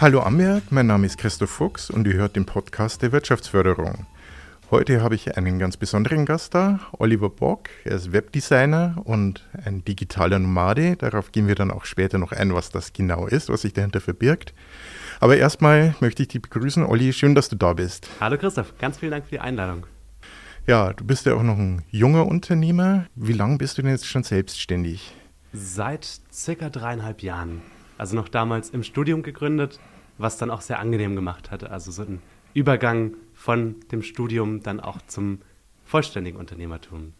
Hallo Amberg, mein Name ist Christoph Fuchs und ihr hört den Podcast der Wirtschaftsförderung. Heute habe ich einen ganz besonderen Gast da, Oliver Bock. Er ist Webdesigner und ein digitaler Nomade. Darauf gehen wir dann auch später noch ein, was das genau ist, was sich dahinter verbirgt. Aber erstmal möchte ich dich begrüßen. Olli, schön, dass du da bist. Hallo Christoph, ganz vielen Dank für die Einladung. Ja, du bist ja auch noch ein junger Unternehmer. Wie lange bist du denn jetzt schon selbstständig? Seit circa dreieinhalb Jahren. Also noch damals im Studium gegründet, was dann auch sehr angenehm gemacht hat. Also so ein Übergang von dem Studium dann auch zum vollständigen Unternehmertum.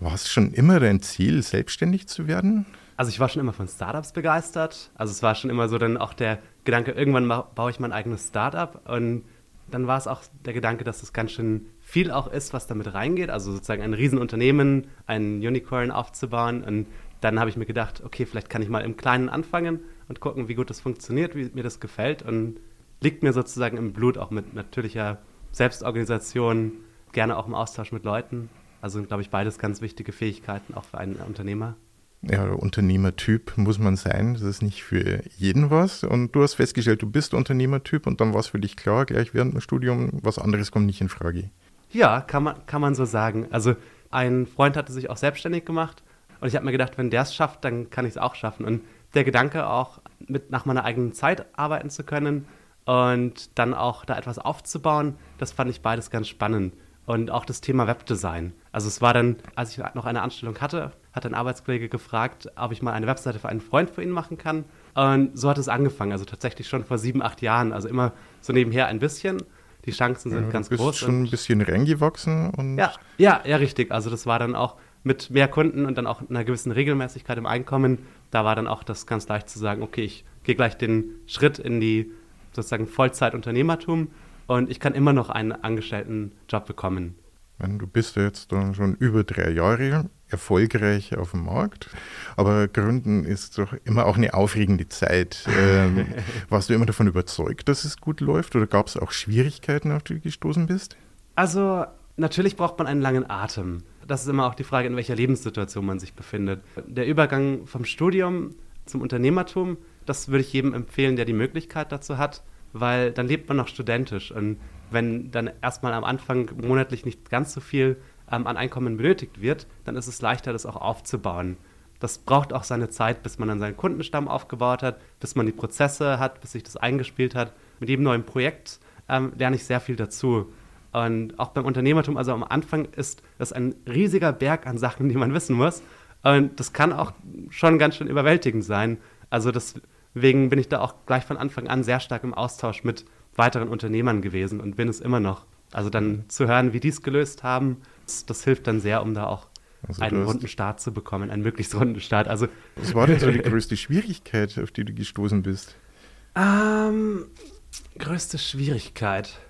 War es schon immer dein Ziel, selbstständig zu werden? Also ich war schon immer von Startups begeistert. Also es war schon immer so dann auch der Gedanke, irgendwann baue ich mein eigenes Startup. Und dann war es auch der Gedanke, dass es ganz schön viel auch ist, was damit reingeht. Also sozusagen ein Riesenunternehmen, ein Unicorn aufzubauen. Und dann habe ich mir gedacht, okay, vielleicht kann ich mal im Kleinen anfangen und gucken, wie gut das funktioniert, wie mir das gefällt. Und liegt mir sozusagen im Blut, auch mit natürlicher Selbstorganisation, gerne auch im Austausch mit Leuten. Also, glaube ich, beides ganz wichtige Fähigkeiten auch für einen Unternehmer. Ja, Unternehmertyp muss man sein. Das ist nicht für jeden was. Und du hast festgestellt, du bist Unternehmertyp und dann war es für dich klar, gleich während dem Studium, was anderes kommt nicht in Frage. Ja, kann man, kann man so sagen. Also ein Freund hatte sich auch selbstständig gemacht und ich habe mir gedacht, wenn der es schafft, dann kann ich es auch schaffen. Und der Gedanke auch, mit nach meiner eigenen Zeit arbeiten zu können, und dann auch da etwas aufzubauen, das fand ich beides ganz spannend. Und auch das Thema Webdesign. Also es war dann, als ich noch eine Anstellung hatte, hat ein Arbeitskollege gefragt, ob ich mal eine Webseite für einen Freund für ihn machen kann. Und so hat es angefangen, also tatsächlich schon vor sieben, acht Jahren. Also immer so nebenher ein bisschen. Die Chancen sind ja, ganz groß. Du bist schon ein bisschen reingewachsen. Und ja, ja, ja, richtig. Also das war dann auch mit mehr Kunden und dann auch einer gewissen Regelmäßigkeit im Einkommen. Da war dann auch das ganz leicht zu sagen, okay, ich gehe gleich den Schritt in die sozusagen Vollzeitunternehmertum und ich kann immer noch einen Angestelltenjob bekommen. Du bist jetzt dann schon über drei Jahre erfolgreich auf dem Markt, aber Gründen ist doch immer auch eine aufregende Zeit. Ähm, warst du immer davon überzeugt, dass es gut läuft oder gab es auch Schwierigkeiten, auf die du gestoßen bist? Also natürlich braucht man einen langen Atem. Das ist immer auch die Frage, in welcher Lebenssituation man sich befindet. Der Übergang vom Studium zum Unternehmertum das würde ich jedem empfehlen, der die Möglichkeit dazu hat, weil dann lebt man noch studentisch. Und wenn dann erstmal am Anfang monatlich nicht ganz so viel ähm, an Einkommen benötigt wird, dann ist es leichter, das auch aufzubauen. Das braucht auch seine Zeit, bis man dann seinen Kundenstamm aufgebaut hat, bis man die Prozesse hat, bis sich das eingespielt hat. Mit jedem neuen Projekt ähm, lerne ich sehr viel dazu. Und auch beim Unternehmertum, also am Anfang ist das ein riesiger Berg an Sachen, die man wissen muss. Und das kann auch schon ganz schön überwältigend sein. Also Deswegen bin ich da auch gleich von Anfang an sehr stark im Austausch mit weiteren Unternehmern gewesen und bin es immer noch. Also dann zu hören, wie die es gelöst haben, das, das, hilft dann sehr, um da auch also einen runden Start zu bekommen, einen möglichst runden Start. Also, Was war denn so die größte Schwierigkeit, auf die du gestoßen bist? Ähm, größte Schwierigkeit.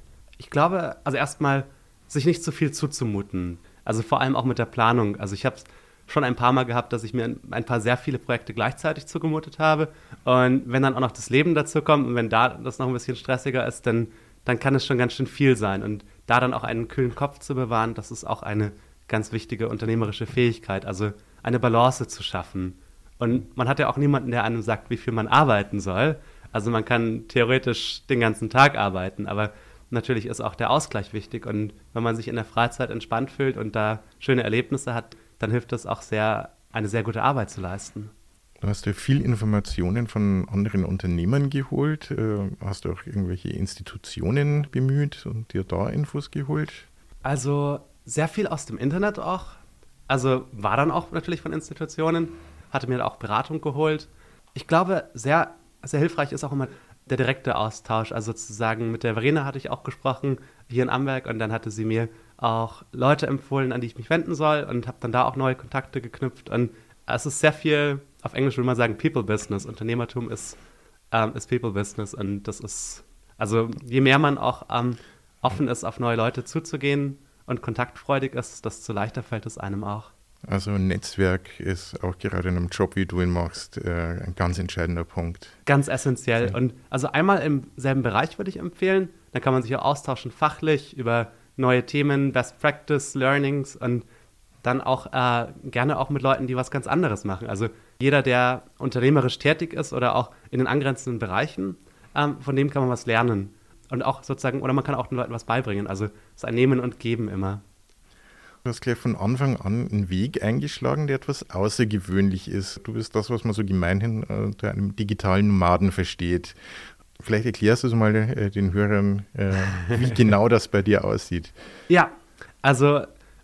Ich glaube, also erstmal, sich nicht zu viel zuzumuten. Also vor allem auch mit der Planung. Also ich habe es schon ein paar Mal gehabt, dass ich mir ein paar sehr viele Projekte gleichzeitig zugemutet habe. Und wenn dann auch noch das Leben dazu kommt und wenn da das noch ein bisschen stressiger ist, dann, dann kann es schon ganz schön viel sein. Und da dann auch einen kühlen Kopf zu bewahren, das ist auch eine ganz wichtige unternehmerische Fähigkeit, also eine Balance zu schaffen. Und man hat ja auch niemanden, der einem sagt, wie viel man arbeiten soll. Also man kann theoretisch den ganzen Tag arbeiten, aber natürlich ist auch der Ausgleich wichtig. Und wenn man sich in der Freizeit entspannt fühlt und da schöne Erlebnisse hat, dann hilft das auch sehr, eine sehr gute Arbeit zu leisten. Du hast dir viel Informationen von anderen Unternehmern geholt. Äh, hast du auch irgendwelche Institutionen bemüht und dir da Infos geholt? Also sehr viel aus dem Internet auch. Also war dann auch natürlich von Institutionen, hatte mir da auch Beratung geholt. Ich glaube, sehr, sehr hilfreich ist auch immer der direkte Austausch. Also sozusagen mit der Verena hatte ich auch gesprochen hier in Amberg und dann hatte sie mir auch Leute empfohlen, an die ich mich wenden soll und habe dann da auch neue Kontakte geknüpft. Und es ist sehr viel, auf Englisch würde man sagen, People Business. Unternehmertum ist, ähm, ist People Business und das ist, also je mehr man auch ähm, offen ist, auf neue Leute zuzugehen und kontaktfreudig ist, desto leichter fällt es einem auch. Also ein Netzwerk ist auch gerade in einem Job, wie du ihn machst, äh, ein ganz entscheidender Punkt. Ganz essentiell. Und also einmal im selben Bereich würde ich empfehlen. Dann kann man sich auch austauschen fachlich über neue Themen, Best Practice, Learnings und dann auch äh, gerne auch mit Leuten, die was ganz anderes machen. Also jeder, der unternehmerisch tätig ist oder auch in den angrenzenden Bereichen, ähm, von dem kann man was lernen. Und auch sozusagen, oder man kann auch den Leuten was beibringen. Also es ist ein Nehmen und Geben immer. Du hast gleich von Anfang an einen Weg eingeschlagen, der etwas außergewöhnlich ist. Du bist das, was man so gemeinhin äh, unter einem digitalen Nomaden versteht. Vielleicht erklärst du es mal äh, den Hörern, äh, wie genau das bei dir aussieht. Ja, also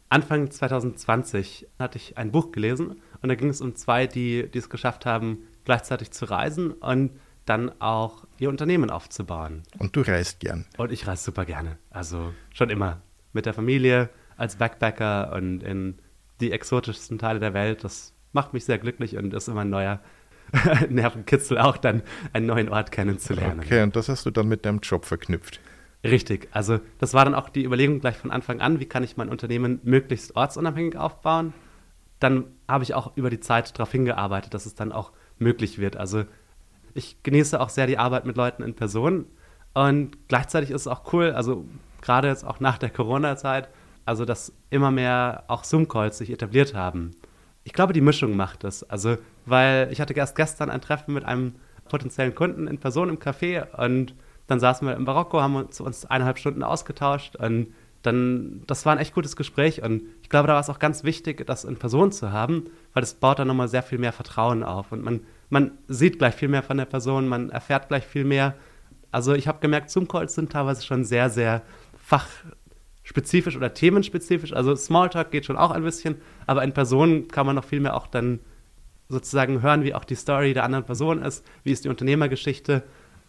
Anfang 2020 hatte ich ein Buch gelesen und da ging es um zwei, die, die es geschafft haben, gleichzeitig zu reisen und dann auch ihr Unternehmen aufzubauen. Und du reist gern. Und ich reise super gerne. Also schon immer. Mit der Familie, als Backpacker und in die exotischsten Teile der Welt. Das macht mich sehr glücklich und ist immer ein neuer Nervenkitzel, auch dann einen neuen Ort kennenzulernen. Okay, und das hast du dann mit deinem Job verknüpft. Richtig, also das war dann auch die Überlegung gleich von Anfang an, wie kann ich mein Unternehmen möglichst ortsunabhängig aufbauen. Dann habe ich auch über die Zeit darauf hingearbeitet, dass es dann auch möglich wird. Also ich genieße auch sehr die Arbeit mit Leuten in Person und gleichzeitig ist es auch cool, also gerade jetzt auch nach der Corona-Zeit, also dass immer mehr auch Zoom-Calls sich etabliert haben. Ich glaube, die Mischung macht das. Also, weil ich hatte erst gestern ein Treffen mit einem potenziellen Kunden in Person im Café und dann saßen wir im Marokko, haben uns, uns eineinhalb Stunden ausgetauscht und dann, das war ein echt gutes Gespräch und ich glaube, da war es auch ganz wichtig, das in Person zu haben, weil das baut dann nochmal sehr viel mehr Vertrauen auf und man, man sieht gleich viel mehr von der Person, man erfährt gleich viel mehr. Also ich habe gemerkt, Zoom-Calls sind teilweise schon sehr, sehr fach, spezifisch oder themenspezifisch. Also Smalltalk geht schon auch ein bisschen, aber in Person kann man noch viel mehr auch dann sozusagen hören, wie auch die Story der anderen Person ist, wie ist die Unternehmergeschichte.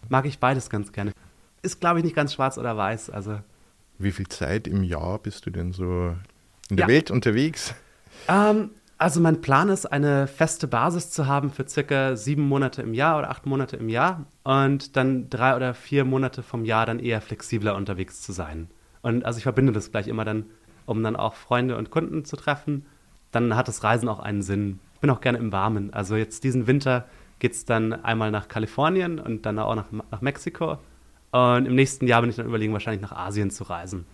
Mag ich beides ganz gerne. Ist, glaube ich, nicht ganz schwarz oder weiß. Also. Wie viel Zeit im Jahr bist du denn so in der ja. Welt unterwegs? Ähm, also mein Plan ist, eine feste Basis zu haben für circa sieben Monate im Jahr oder acht Monate im Jahr und dann drei oder vier Monate vom Jahr dann eher flexibler unterwegs zu sein. Und also ich verbinde das gleich immer dann, um dann auch Freunde und Kunden zu treffen. Dann hat das Reisen auch einen Sinn. Ich bin auch gerne im Warmen. Also jetzt diesen Winter geht es dann einmal nach Kalifornien und dann auch nach, nach Mexiko. Und im nächsten Jahr bin ich dann überlegen, wahrscheinlich nach Asien zu reisen.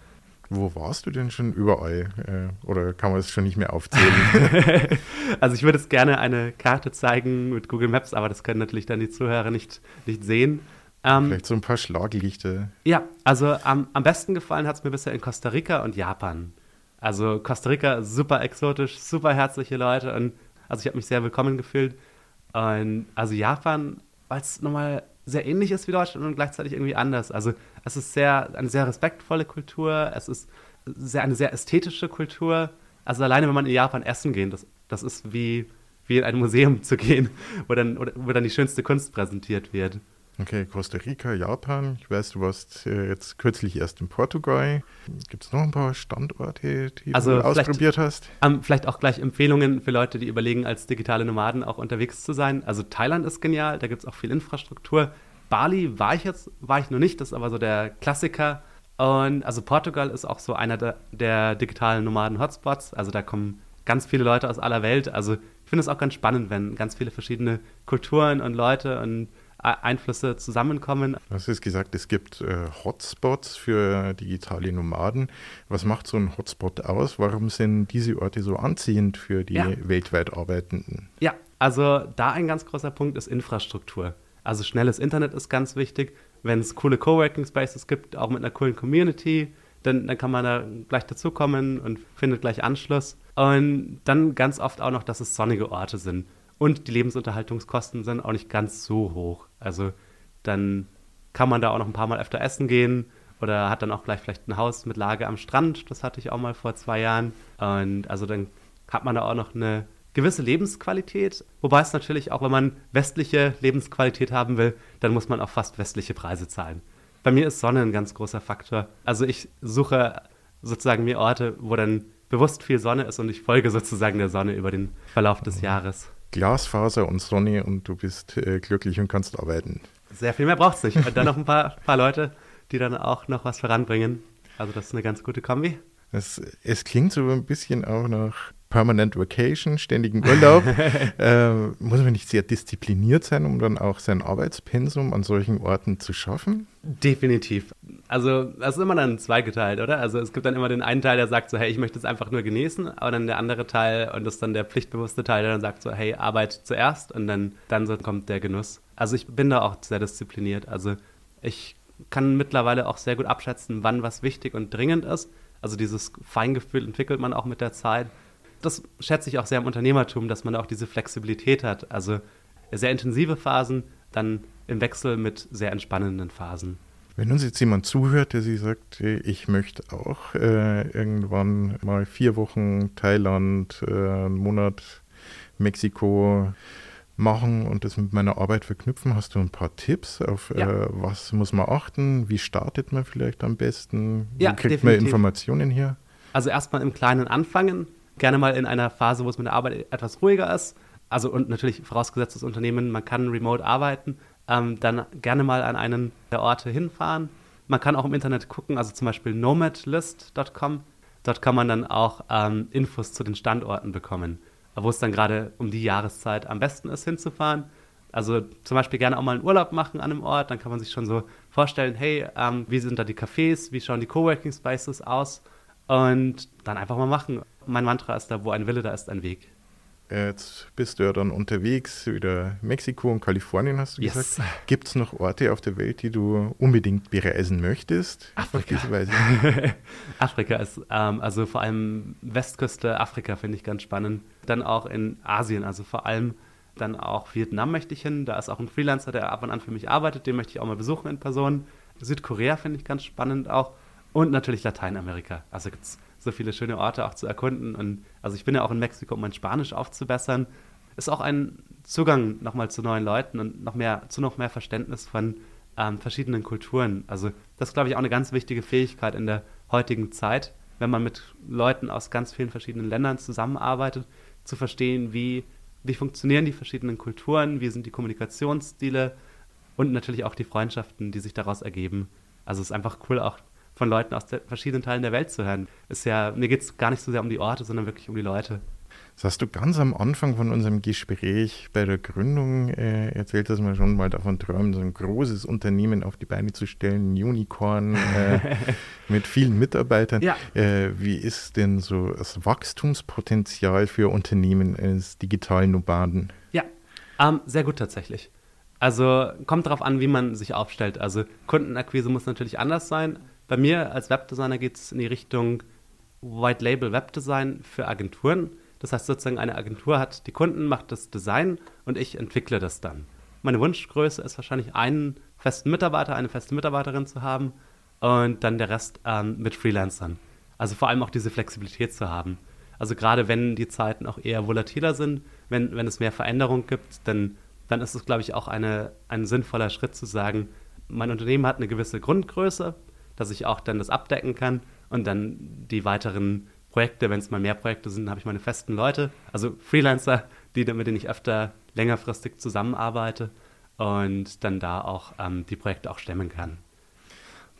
Wo warst du denn schon überall? Äh, oder kann man es schon nicht mehr aufzählen? also ich würde es gerne eine Karte zeigen mit Google Maps, aber das können natürlich dann die Zuhörer nicht, nicht sehen. Ähm, Vielleicht so ein paar Schlaglichte. Ja, also am, am besten gefallen hat es mir bisher in Costa Rica und Japan. Also Costa Rica super exotisch, super herzliche Leute und also ich habe mich sehr willkommen gefühlt. Und also Japan, weil es nochmal sehr ähnlich ist wie Deutschland und gleichzeitig irgendwie anders. Also es ist sehr, eine sehr respektvolle Kultur, es ist sehr, eine sehr ästhetische Kultur. Also alleine, wenn man in Japan essen geht, das, das ist wie, wie in ein Museum zu gehen, wo dann, wo dann die schönste Kunst präsentiert wird. Okay, Costa Rica, Japan. Ich weiß, du warst äh, jetzt kürzlich erst in Portugal. Gibt es noch ein paar Standorte, die also du ausprobiert hast? Ähm, vielleicht auch gleich Empfehlungen für Leute, die überlegen, als digitale Nomaden auch unterwegs zu sein. Also Thailand ist genial, da gibt es auch viel Infrastruktur. Bali war ich jetzt, war ich noch nicht, das ist aber so der Klassiker. Und also Portugal ist auch so einer der, der digitalen Nomaden-Hotspots. Also da kommen ganz viele Leute aus aller Welt. Also ich finde es auch ganz spannend, wenn ganz viele verschiedene Kulturen und Leute und Einflüsse zusammenkommen. Du hast gesagt, es gibt äh, Hotspots für digitale Nomaden. Was macht so ein Hotspot aus? Warum sind diese Orte so anziehend für die ja. weltweit Arbeitenden? Ja, also da ein ganz großer Punkt ist Infrastruktur. Also schnelles Internet ist ganz wichtig. Wenn es coole Coworking Spaces gibt, auch mit einer coolen Community, dann, dann kann man da gleich dazukommen und findet gleich Anschluss. Und dann ganz oft auch noch, dass es sonnige Orte sind. Und die Lebensunterhaltungskosten sind auch nicht ganz so hoch. Also dann kann man da auch noch ein paar Mal öfter essen gehen oder hat dann auch gleich vielleicht ein Haus mit Lage am Strand. Das hatte ich auch mal vor zwei Jahren. Und also dann hat man da auch noch eine gewisse Lebensqualität. Wobei es natürlich auch, wenn man westliche Lebensqualität haben will, dann muss man auch fast westliche Preise zahlen. Bei mir ist Sonne ein ganz großer Faktor. Also ich suche sozusagen mir Orte, wo dann bewusst viel Sonne ist und ich folge sozusagen der Sonne über den Verlauf des Jahres. Glasfaser und Sonne und du bist äh, glücklich und kannst arbeiten. Sehr viel mehr braucht es nicht. Und dann noch ein paar, paar Leute, die dann auch noch was voranbringen. Also das ist eine ganz gute Kombi. Es, es klingt so ein bisschen auch nach Permanent Vacation, ständigen Urlaub. äh, muss man nicht sehr diszipliniert sein, um dann auch sein Arbeitspensum an solchen Orten zu schaffen? Definitiv. Also, das ist immer dann zweigeteilt, oder? Also, es gibt dann immer den einen Teil, der sagt so, hey, ich möchte es einfach nur genießen, aber dann der andere Teil, und das ist dann der pflichtbewusste Teil, der dann sagt so, hey, Arbeit zuerst und dann, dann so kommt der Genuss. Also, ich bin da auch sehr diszipliniert. Also, Ich kann mittlerweile auch sehr gut abschätzen, wann was wichtig und dringend ist. Also dieses Feingefühl entwickelt man auch mit der Zeit. Das schätze ich auch sehr im Unternehmertum, dass man auch diese Flexibilität hat. Also sehr intensive Phasen, dann im Wechsel mit sehr entspannenden Phasen. Wenn uns jetzt jemand zuhört, der sich sagt, ich möchte auch äh, irgendwann mal vier Wochen Thailand, äh, einen Monat Mexiko machen und das mit meiner Arbeit verknüpfen, hast du ein paar Tipps auf ja. äh, was muss man achten? Wie startet man vielleicht am besten? Wie ja, kriegt definitiv. man Informationen hier? Also erstmal im Kleinen anfangen, gerne mal in einer Phase, wo es mit der Arbeit etwas ruhiger ist. Also und natürlich vorausgesetzt das Unternehmen, man kann remote arbeiten, ähm, dann gerne mal an einen der Orte hinfahren. Man kann auch im Internet gucken, also zum Beispiel nomadlist.com. Dort kann man dann auch ähm, Infos zu den Standorten bekommen, wo es dann gerade um die Jahreszeit am besten ist, hinzufahren. Also zum Beispiel gerne auch mal einen Urlaub machen an einem Ort, dann kann man sich schon so vorstellen, hey, ähm, wie sind da die Cafés, wie schauen die Coworking Spaces aus und dann einfach mal machen. Mein Mantra ist da, wo ein Wille, da ist ein Weg. Jetzt bist du ja dann unterwegs, wieder Mexiko und Kalifornien, hast du yes. gesagt. Gibt es noch Orte auf der Welt, die du unbedingt bereisen möchtest? Afrika. Afrika ist, ähm, also vor allem Westküste Afrika finde ich ganz spannend. Dann auch in Asien, also vor allem dann auch Vietnam möchte ich hin. Da ist auch ein Freelancer, der ab und an für mich arbeitet, den möchte ich auch mal besuchen in Person. Südkorea finde ich ganz spannend auch. Und natürlich Lateinamerika. Also gibt es so viele schöne Orte auch zu erkunden. Und also ich bin ja auch in Mexiko, um mein Spanisch aufzubessern. Ist auch ein Zugang nochmal zu neuen Leuten und noch mehr, zu noch mehr Verständnis von ähm, verschiedenen Kulturen. Also das ist, glaube ich, auch eine ganz wichtige Fähigkeit in der heutigen Zeit, wenn man mit Leuten aus ganz vielen verschiedenen Ländern zusammenarbeitet, zu verstehen, wie, wie funktionieren die verschiedenen Kulturen, wie sind die Kommunikationsstile und natürlich auch die Freundschaften, die sich daraus ergeben. Also es ist einfach cool, auch von Leuten aus verschiedenen Teilen der Welt zu hören. Ist ja, mir geht es gar nicht so sehr um die Orte, sondern wirklich um die Leute. Das hast du ganz am Anfang von unserem Gespräch bei der Gründung äh, erzählt, dass man schon mal davon träumt, so ein großes Unternehmen auf die Beine zu stellen, ein Unicorn äh, mit vielen Mitarbeitern. Ja. Äh, wie ist denn so das Wachstumspotenzial für Unternehmen eines digitalen Nomaden? Ja, ähm, sehr gut tatsächlich. Also kommt darauf an, wie man sich aufstellt. Also Kundenakquise muss natürlich anders sein. Bei mir als Webdesigner geht es in die Richtung White Label Webdesign für Agenturen. Das heißt sozusagen, eine Agentur hat die Kunden, macht das Design und ich entwickle das dann. Meine Wunschgröße ist wahrscheinlich einen festen Mitarbeiter, eine feste Mitarbeiterin zu haben und dann der Rest ähm, mit Freelancern. Also vor allem auch diese Flexibilität zu haben. Also gerade wenn die Zeiten auch eher volatiler sind, wenn, wenn es mehr Veränderung gibt, dann, dann ist es, glaube ich, auch eine, ein sinnvoller Schritt zu sagen, mein Unternehmen hat eine gewisse Grundgröße, dass ich auch dann das abdecken kann und dann die weiteren Projekte, wenn es mal mehr Projekte sind, habe ich meine festen Leute, also Freelancer, die, mit denen ich öfter längerfristig zusammenarbeite und dann da auch ähm, die Projekte auch stemmen kann.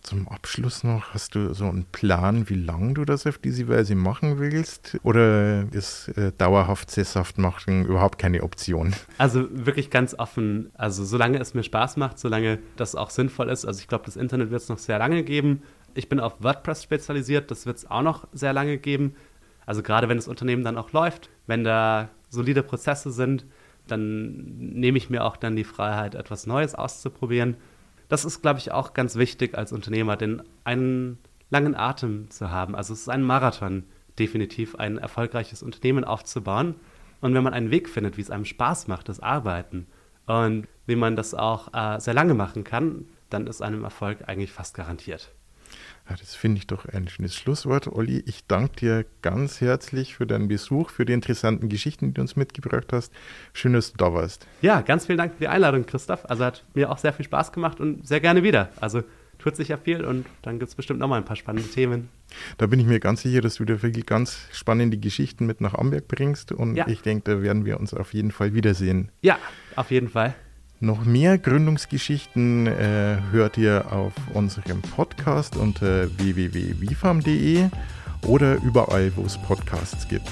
Zum Abschluss noch, hast du so einen Plan, wie lange du das auf diese Weise machen willst? Oder ist äh, dauerhaft sesshaft machen überhaupt keine Option? Also wirklich ganz offen. Also solange es mir Spaß macht, solange das auch sinnvoll ist. Also ich glaube, das Internet wird es noch sehr lange geben. Ich bin auf WordPress spezialisiert, das wird es auch noch sehr lange geben. Also gerade wenn das Unternehmen dann auch läuft, wenn da solide Prozesse sind, dann nehme ich mir auch dann die Freiheit, etwas Neues auszuprobieren das ist, glaube ich, auch ganz wichtig als Unternehmer, denn einen langen Atem zu haben. Also es ist ein Marathon, definitiv ein erfolgreiches Unternehmen aufzubauen. Und wenn man einen Weg findet, wie es einem Spaß macht, das Arbeiten und wie man das auch äh, sehr lange machen kann, dann ist einem Erfolg eigentlich fast garantiert. Ja, das finde ich doch ein schönes Schlusswort. Olli, ich danke dir ganz herzlich für deinen Besuch, für die interessanten Geschichten, die du uns mitgebracht hast. Schön, dass du da warst. Ja, ganz vielen Dank für die Einladung, Christoph. Also hat mir auch sehr viel Spaß gemacht und sehr gerne wieder. Also tut sich ja viel und dann gibt es bestimmt noch mal ein paar spannende Themen. Da bin ich mir ganz sicher, dass du da wirklich ganz spannende Geschichten mit nach Amberg bringst und ja. ich denke, da werden wir uns auf jeden Fall wiedersehen. Ja, auf jeden Fall. Noch mehr Gründungsgeschichten äh, hört ihr auf unserem Podcast unter www.wifam.de oder überall, wo es Podcasts gibt.